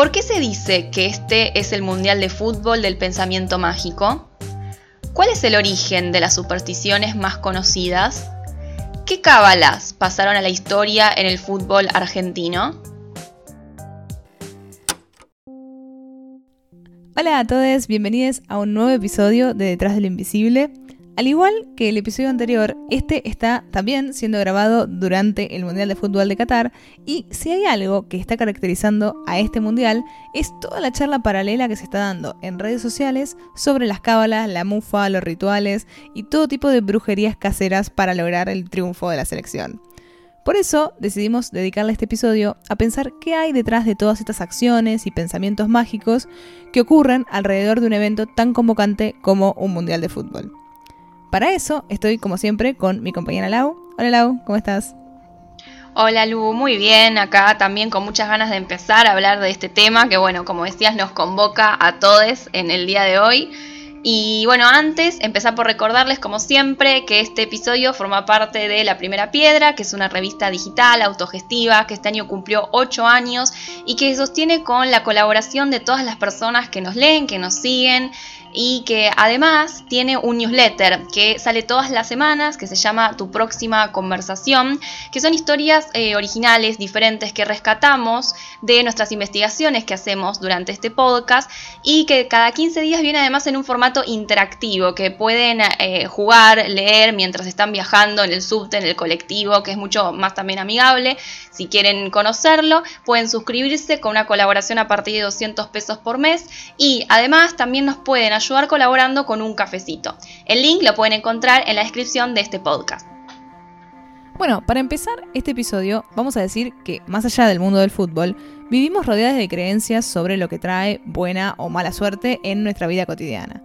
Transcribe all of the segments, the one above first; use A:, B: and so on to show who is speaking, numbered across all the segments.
A: ¿Por qué se dice que este es el Mundial de Fútbol del Pensamiento Mágico? ¿Cuál es el origen de las supersticiones más conocidas? ¿Qué cábalas pasaron a la historia en el fútbol argentino?
B: Hola a todos, bienvenidos a un nuevo episodio de Detrás del Invisible. Al igual que el episodio anterior, este está también siendo grabado durante el Mundial de Fútbol de Qatar y si hay algo que está caracterizando a este Mundial es toda la charla paralela que se está dando en redes sociales sobre las cábalas, la mufa, los rituales y todo tipo de brujerías caseras para lograr el triunfo de la selección. Por eso decidimos dedicarle este episodio a pensar qué hay detrás de todas estas acciones y pensamientos mágicos que ocurren alrededor de un evento tan convocante como un Mundial de Fútbol. Para eso estoy como siempre con mi compañera Lau. Hola Lau, ¿cómo estás?
A: Hola Lu, muy bien, acá también con muchas ganas de empezar a hablar de este tema que bueno, como decías, nos convoca a todos en el día de hoy. Y bueno, antes empezar por recordarles, como siempre, que este episodio forma parte de La Primera Piedra, que es una revista digital autogestiva que este año cumplió 8 años y que sostiene con la colaboración de todas las personas que nos leen, que nos siguen y que además tiene un newsletter que sale todas las semanas que se llama Tu próxima conversación, que son historias eh, originales, diferentes que rescatamos de nuestras investigaciones que hacemos durante este podcast y que cada 15 días viene además en un formato interactivo que pueden eh, jugar, leer mientras están viajando en el subte, en el colectivo, que es mucho más también amigable. Si quieren conocerlo, pueden suscribirse con una colaboración a partir de 200 pesos por mes y además también nos pueden ayudar colaborando con un cafecito. El link lo pueden encontrar en la descripción de este podcast.
B: Bueno, para empezar este episodio, vamos a decir que más allá del mundo del fútbol, vivimos rodeadas de creencias sobre lo que trae buena o mala suerte en nuestra vida cotidiana.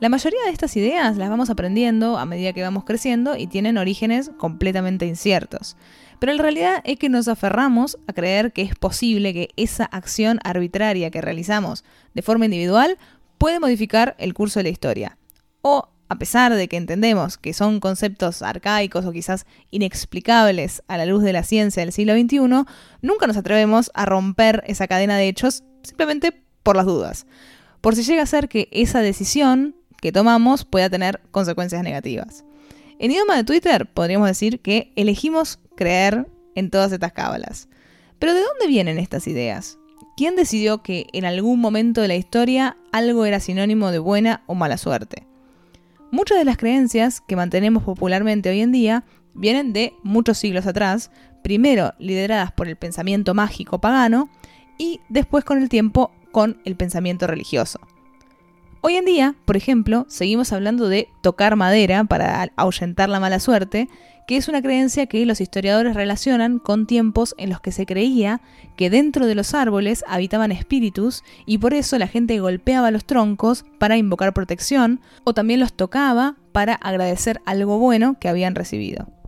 B: La mayoría de estas ideas las vamos aprendiendo a medida que vamos creciendo y tienen orígenes completamente inciertos. Pero la realidad es que nos aferramos a creer que es posible que esa acción arbitraria que realizamos de forma individual puede modificar el curso de la historia. O, a pesar de que entendemos que son conceptos arcaicos o quizás inexplicables a la luz de la ciencia del siglo XXI, nunca nos atrevemos a romper esa cadena de hechos simplemente por las dudas. Por si llega a ser que esa decisión que tomamos pueda tener consecuencias negativas. En idioma de Twitter podríamos decir que elegimos creer en todas estas cábalas. Pero ¿de dónde vienen estas ideas? ¿Quién decidió que en algún momento de la historia algo era sinónimo de buena o mala suerte? Muchas de las creencias que mantenemos popularmente hoy en día vienen de muchos siglos atrás, primero lideradas por el pensamiento mágico pagano y después con el tiempo con el pensamiento religioso. Hoy en día, por ejemplo, seguimos hablando de tocar madera para ahuyentar la mala suerte que es una creencia que los historiadores relacionan con tiempos en los que se creía que dentro de los árboles habitaban espíritus y por eso la gente golpeaba los troncos para invocar protección o también los tocaba para agradecer algo bueno que habían recibido.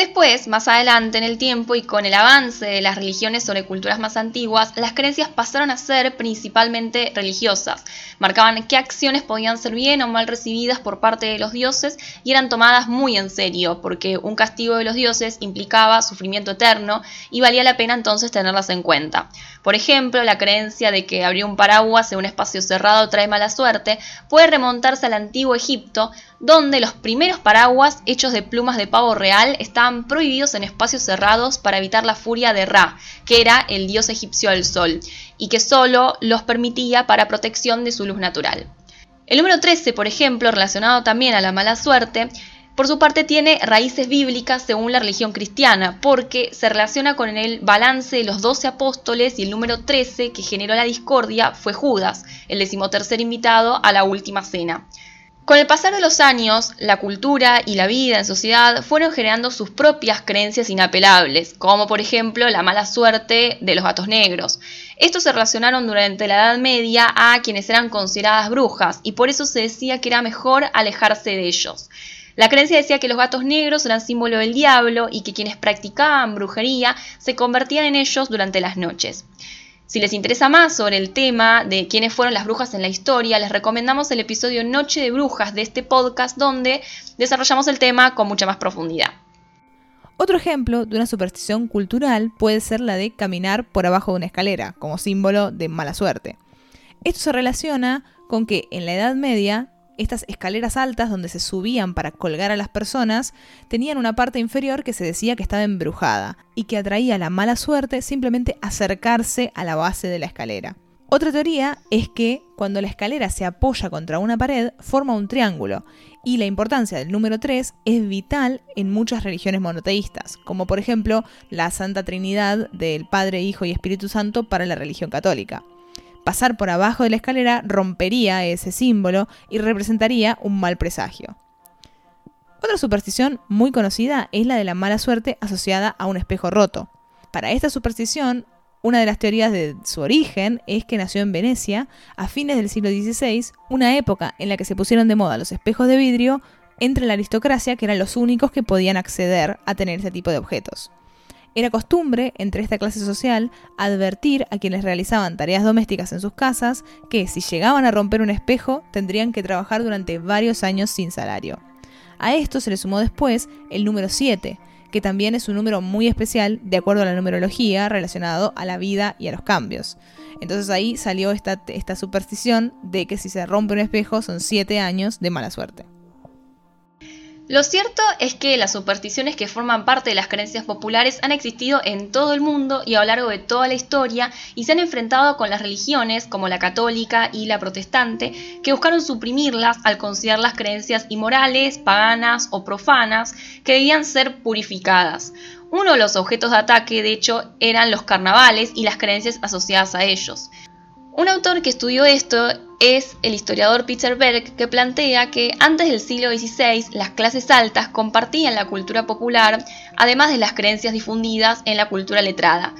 A: Después, más adelante en el tiempo y con el avance de las religiones sobre culturas más antiguas, las creencias pasaron a ser principalmente religiosas. Marcaban qué acciones podían ser bien o mal recibidas por parte de los dioses y eran tomadas muy en serio, porque un castigo de los dioses implicaba sufrimiento eterno y valía la pena entonces tenerlas en cuenta. Por ejemplo, la creencia de que abrir un paraguas en un espacio cerrado trae mala suerte puede remontarse al antiguo Egipto, donde los primeros paraguas hechos de plumas de pavo real estaban prohibidos en espacios cerrados para evitar la furia de Ra, que era el dios egipcio del sol, y que solo los permitía para protección de su luz natural. El número 13, por ejemplo, relacionado también a la mala suerte, por su parte tiene raíces bíblicas según la religión cristiana, porque se relaciona con el balance de los doce apóstoles y el número 13 que generó la discordia fue Judas, el decimotercer invitado a la última cena. Con el pasar de los años, la cultura y la vida en sociedad fueron generando sus propias creencias inapelables, como por ejemplo la mala suerte de los gatos negros. Estos se relacionaron durante la Edad Media a quienes eran consideradas brujas y por eso se decía que era mejor alejarse de ellos. La creencia decía que los gatos negros eran símbolo del diablo y que quienes practicaban brujería se convertían en ellos durante las noches. Si les interesa más sobre el tema de quiénes fueron las brujas en la historia, les recomendamos el episodio Noche de Brujas de este podcast donde desarrollamos el tema con mucha más profundidad.
B: Otro ejemplo de una superstición cultural puede ser la de caminar por abajo de una escalera, como símbolo de mala suerte. Esto se relaciona con que en la Edad Media estas escaleras altas donde se subían para colgar a las personas tenían una parte inferior que se decía que estaba embrujada y que atraía la mala suerte simplemente acercarse a la base de la escalera. Otra teoría es que cuando la escalera se apoya contra una pared forma un triángulo y la importancia del número 3 es vital en muchas religiones monoteístas, como por ejemplo la Santa Trinidad del Padre, Hijo y Espíritu Santo para la religión católica. Pasar por abajo de la escalera rompería ese símbolo y representaría un mal presagio. Otra superstición muy conocida es la de la mala suerte asociada a un espejo roto. Para esta superstición, una de las teorías de su origen es que nació en Venecia a fines del siglo XVI, una época en la que se pusieron de moda los espejos de vidrio entre la aristocracia, que eran los únicos que podían acceder a tener ese tipo de objetos. Era costumbre entre esta clase social advertir a quienes realizaban tareas domésticas en sus casas que si llegaban a romper un espejo tendrían que trabajar durante varios años sin salario. A esto se le sumó después el número 7, que también es un número muy especial de acuerdo a la numerología relacionado a la vida y a los cambios. Entonces ahí salió esta, superstición de que si se rompe un espejo son 7 años de mala suerte.
A: Lo cierto es que las supersticiones que forman parte de las creencias populares han existido en todo el mundo y a lo largo de toda la historia y se han enfrentado con las religiones como la católica y la protestante que buscaron suprimirlas al considerar las creencias inmorales, paganas o profanas que debían ser purificadas. Uno de los objetos de ataque, de hecho, eran los carnavales y las creencias asociadas a ellos. Un autor que estudió esto es el historiador Peter Berg, que plantea que antes del siglo XVI las clases altas compartían la cultura popular, además de las creencias difundidas en la cultura letrada.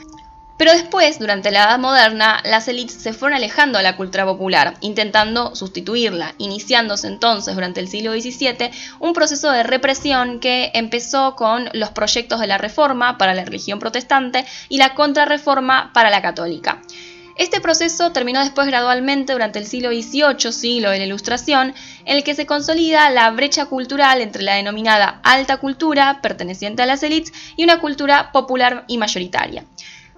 A: Pero después, durante la Edad Moderna, las élites se fueron alejando de la cultura popular, intentando sustituirla, iniciándose entonces durante el siglo XVII un proceso de represión que empezó con los proyectos de la Reforma para la religión protestante y la Contrarreforma para la católica. Este proceso terminó después gradualmente durante el siglo XVIII, siglo de la Ilustración, en el que se consolida la brecha cultural entre la denominada alta cultura, perteneciente a las élites, y una cultura popular y mayoritaria.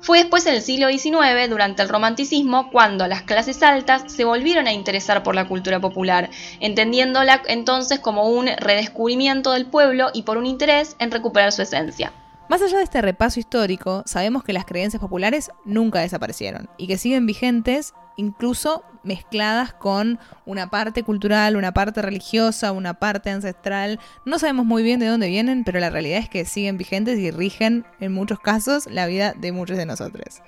A: Fue después en el siglo XIX, durante el romanticismo, cuando las clases altas se volvieron a interesar por la cultura popular, entendiéndola entonces como un redescubrimiento del pueblo y por un interés en recuperar su esencia.
B: Más allá de este repaso histórico, sabemos que las creencias populares nunca desaparecieron y que siguen vigentes, incluso mezcladas con una parte cultural, una parte religiosa, una parte ancestral. No sabemos muy bien de dónde vienen, pero la realidad es que siguen vigentes y rigen en muchos casos la vida de muchos de nosotros.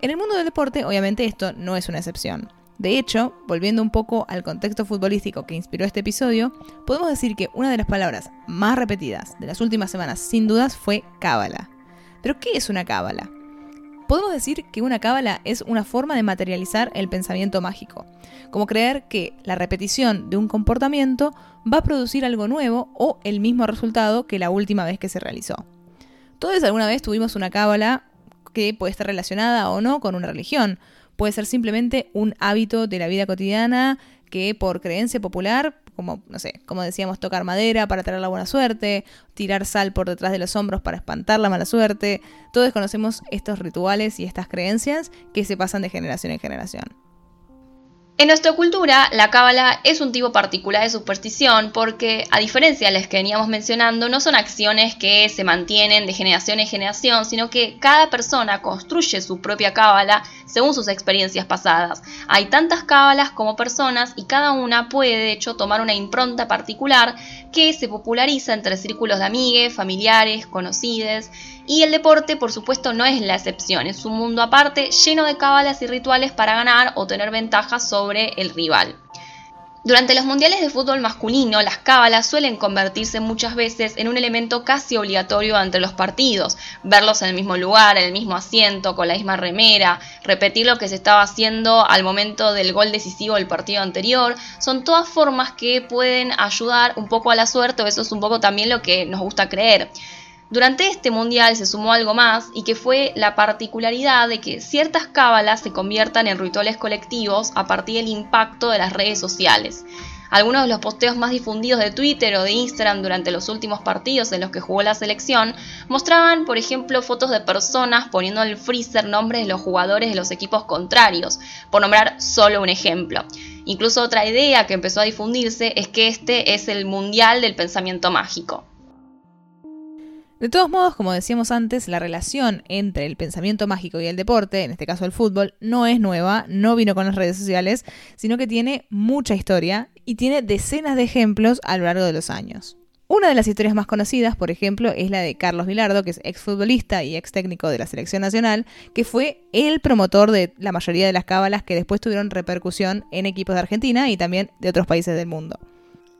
B: En el mundo del deporte, obviamente, esto no es una excepción. De hecho, volviendo un poco al contexto futbolístico que inspiró este episodio, podemos decir que una de las palabras más repetidas de las últimas semanas, sin dudas, fue cábala. ¿Pero qué es una cábala? Podemos decir que una cábala es una forma de materializar el pensamiento mágico, como creer que la repetición de un comportamiento va a producir algo nuevo o el mismo resultado que la última vez que se realizó. Todos alguna vez tuvimos una cábala que puede estar relacionada o no con una religión, Puede ser simplemente un hábito de la vida cotidiana que por creencia popular, como, no sé, como decíamos, tocar madera para traer la buena suerte, tirar sal por detrás de los hombros para espantar la mala suerte, todos conocemos estos rituales y estas creencias que se pasan de generación en generación.
A: En nuestra cultura, la cábala es un tipo particular de superstición porque, a diferencia de las que veníamos mencionando, no son acciones que se mantienen de generación en generación, sino que cada persona construye su propia cábala según sus experiencias pasadas. Hay tantas cábalas como personas y cada una puede, de hecho, tomar una impronta particular que se populariza entre círculos de amigues, familiares, conocidos y el deporte, por supuesto, no es la excepción, es un mundo aparte lleno de cábalas y rituales para ganar o tener ventajas sobre el rival. Durante los mundiales de fútbol masculino, las cábalas suelen convertirse muchas veces en un elemento casi obligatorio ante los partidos, verlos en el mismo lugar, en el mismo asiento, con la misma remera, repetir lo que se estaba haciendo al momento del gol decisivo del partido anterior, son todas formas que pueden ayudar un poco a la suerte, o eso es un poco también lo que nos gusta creer. Durante este mundial se sumó algo más y que fue la particularidad de que ciertas cábalas se conviertan en rituales colectivos a partir del impacto de las redes sociales. Algunos de los posteos más difundidos de Twitter o de Instagram durante los últimos partidos en los que jugó la selección mostraban, por ejemplo, fotos de personas poniendo en el freezer nombres de los jugadores de los equipos contrarios, por nombrar solo un ejemplo. Incluso otra idea que empezó a difundirse es que este es el mundial del pensamiento mágico.
B: De todos modos, como decíamos antes, la relación entre el pensamiento mágico y el deporte, en este caso el fútbol, no es nueva, no vino con las redes sociales, sino que tiene mucha historia y tiene decenas de ejemplos a lo largo de los años. Una de las historias más conocidas, por ejemplo, es la de Carlos Vilardo, que es exfutbolista y ex técnico de la selección nacional, que fue el promotor de la mayoría de las cábalas que después tuvieron repercusión en equipos de Argentina y también de otros países del mundo.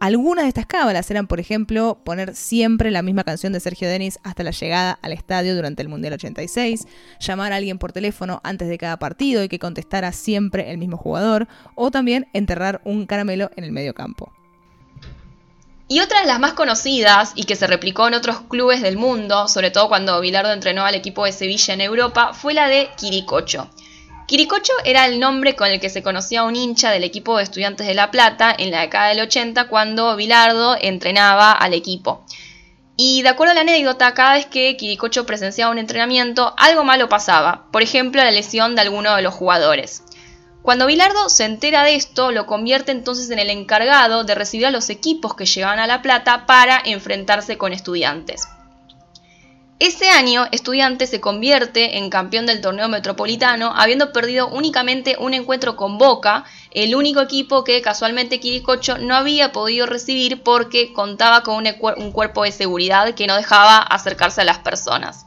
B: Algunas de estas cábalas eran, por ejemplo, poner siempre la misma canción de Sergio Denis hasta la llegada al estadio durante el Mundial 86, llamar a alguien por teléfono antes de cada partido y que contestara siempre el mismo jugador, o también enterrar un caramelo en el medio campo.
A: Y otra de las más conocidas y que se replicó en otros clubes del mundo, sobre todo cuando Bilardo entrenó al equipo de Sevilla en Europa, fue la de Quiricocho. Quiricocho era el nombre con el que se conocía un hincha del equipo de Estudiantes de La Plata en la década del 80 cuando Bilardo entrenaba al equipo. Y de acuerdo a la anécdota, cada vez que Quiricocho presenciaba un entrenamiento, algo malo pasaba, por ejemplo la lesión de alguno de los jugadores. Cuando Bilardo se entera de esto, lo convierte entonces en el encargado de recibir a los equipos que llegaban a La Plata para enfrentarse con estudiantes. Ese año, Estudiantes se convierte en campeón del torneo metropolitano, habiendo perdido únicamente un encuentro con Boca, el único equipo que casualmente Quiricocho no había podido recibir porque contaba con un, cuerpo de seguridad que no dejaba acercarse a las personas.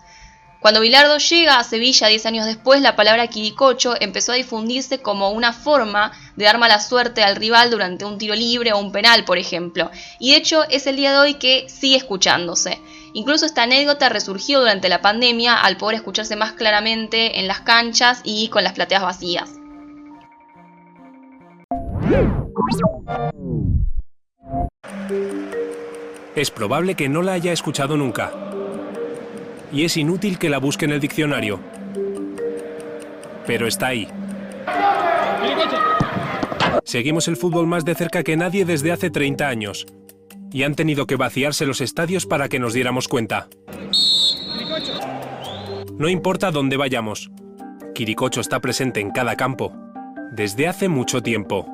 A: Cuando Bilardo llega a Sevilla 10 años después, la palabra Quiricocho empezó a difundirse como una forma de dar mala suerte al rival durante un tiro libre o un penal, por ejemplo. Y de hecho es el día de hoy que sigue escuchándose. Incluso esta anécdota resurgió durante la pandemia al poder escucharse más claramente en las canchas y con las plateas vacías.
C: Es probable que no la haya escuchado nunca. Y es inútil que la busque en el diccionario. Pero está ahí. Seguimos el fútbol más de cerca que nadie desde hace 30 años y han tenido que vaciarse los estadios para que nos diéramos cuenta. No importa dónde vayamos, Quiricocho está presente en cada campo, desde hace mucho tiempo.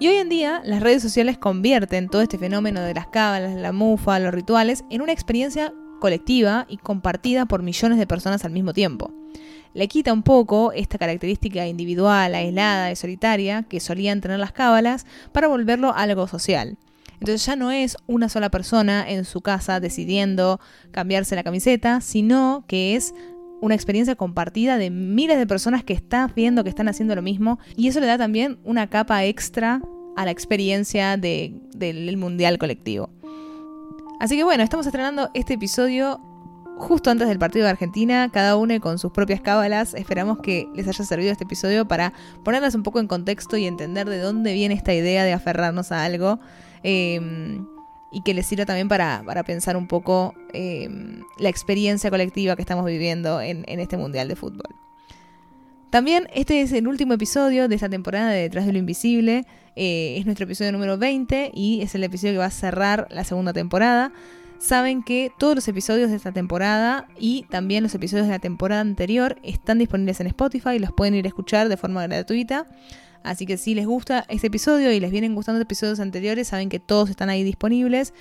B: Y hoy en día las redes sociales convierten todo este fenómeno de las cábalas, la mufa, los rituales en una experiencia colectiva y compartida por millones de personas al mismo tiempo le quita un poco esta característica individual, aislada y solitaria que solían tener las cábalas para volverlo algo social. Entonces ya no es una sola persona en su casa decidiendo cambiarse la camiseta, sino que es una experiencia compartida de miles de personas que están viendo que están haciendo lo mismo y eso le da también una capa extra a la experiencia del mundial colectivo. Así que bueno, estamos estrenando este episodio justo antes del partido de Argentina, cada uno con sus propias cábalas. Esperamos que les haya servido este episodio para ponerlas un poco en contexto y entender de dónde viene esta idea de aferrarnos a algo. Em, y que les sirva también para, pensar un poco em, la experiencia colectiva que estamos viviendo en, este Mundial de Fútbol. También este es el último episodio de esta temporada de Detrás de lo Invisible. Eh, es nuestro episodio número 20 y es el episodio que va a cerrar la segunda temporada saben que todos los episodios de esta temporada y también los episodios de la temporada anterior están disponibles en Spotify y los pueden ir a escuchar de forma gratuita. Así que si les gusta este episodio y les vienen gustando episodios anteriores, saben que todos están ahí disponibles.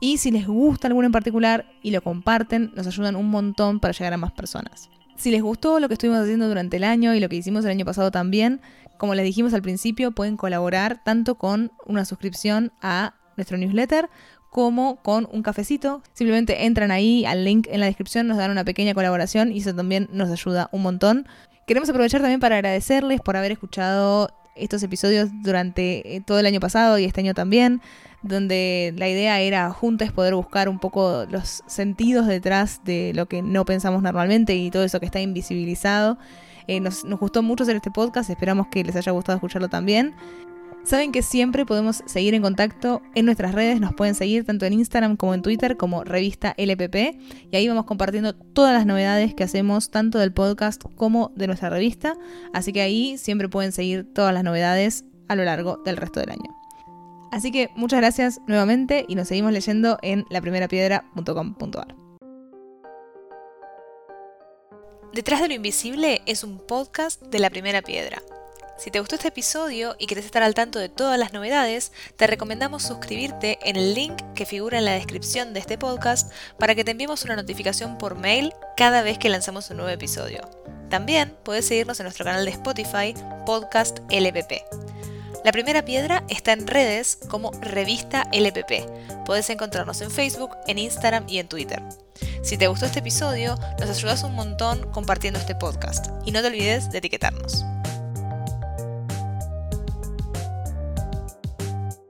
B: Y si les gusta alguno en particular y lo comparten, nos ayudan un montón para llegar a más personas. Si les gustó lo que estuvimos haciendo durante el año y lo que hicimos el año pasado también, como les dijimos al principio, pueden colaborar tanto con una suscripción a nuestro newsletter como con un cafecito. Simplemente entran ahí al link en la descripción, nos dan una pequeña colaboración y eso también nos ayuda un montón. Queremos aprovechar también para agradecerles por haber escuchado estos episodios durante eh, todo el año pasado y este año también, donde la idea era juntos poder buscar un poco los sentidos detrás de lo que no pensamos normalmente y todo eso que está invisibilizado. Eh, nos, nos gustó mucho hacer este podcast, esperamos que les haya gustado escucharlo también. Saben que siempre podemos seguir en contacto en nuestras redes, nos pueden seguir tanto en Instagram como en Twitter como revista LPP y ahí vamos compartiendo todas las novedades que hacemos tanto del podcast como de nuestra revista, así que ahí siempre pueden seguir todas las novedades a lo largo del resto del año. Así que muchas gracias nuevamente y nos seguimos leyendo en laprimerapiedra.com.ar. Detrás de lo invisible es un podcast de la primera piedra. Si te gustó este episodio y quieres estar al tanto de todas las novedades, te recomendamos suscribirte en el link que figura en la descripción de este podcast para que te enviemos una notificación por mail cada vez que lanzamos un nuevo episodio. También puedes seguirnos en nuestro canal de Spotify, Podcast LPP. La primera piedra está en redes como Revista LPP. Puedes encontrarnos en Facebook, en Instagram y en Twitter. Si te gustó este episodio, nos ayudas un montón compartiendo este podcast y no te olvides de etiquetarnos.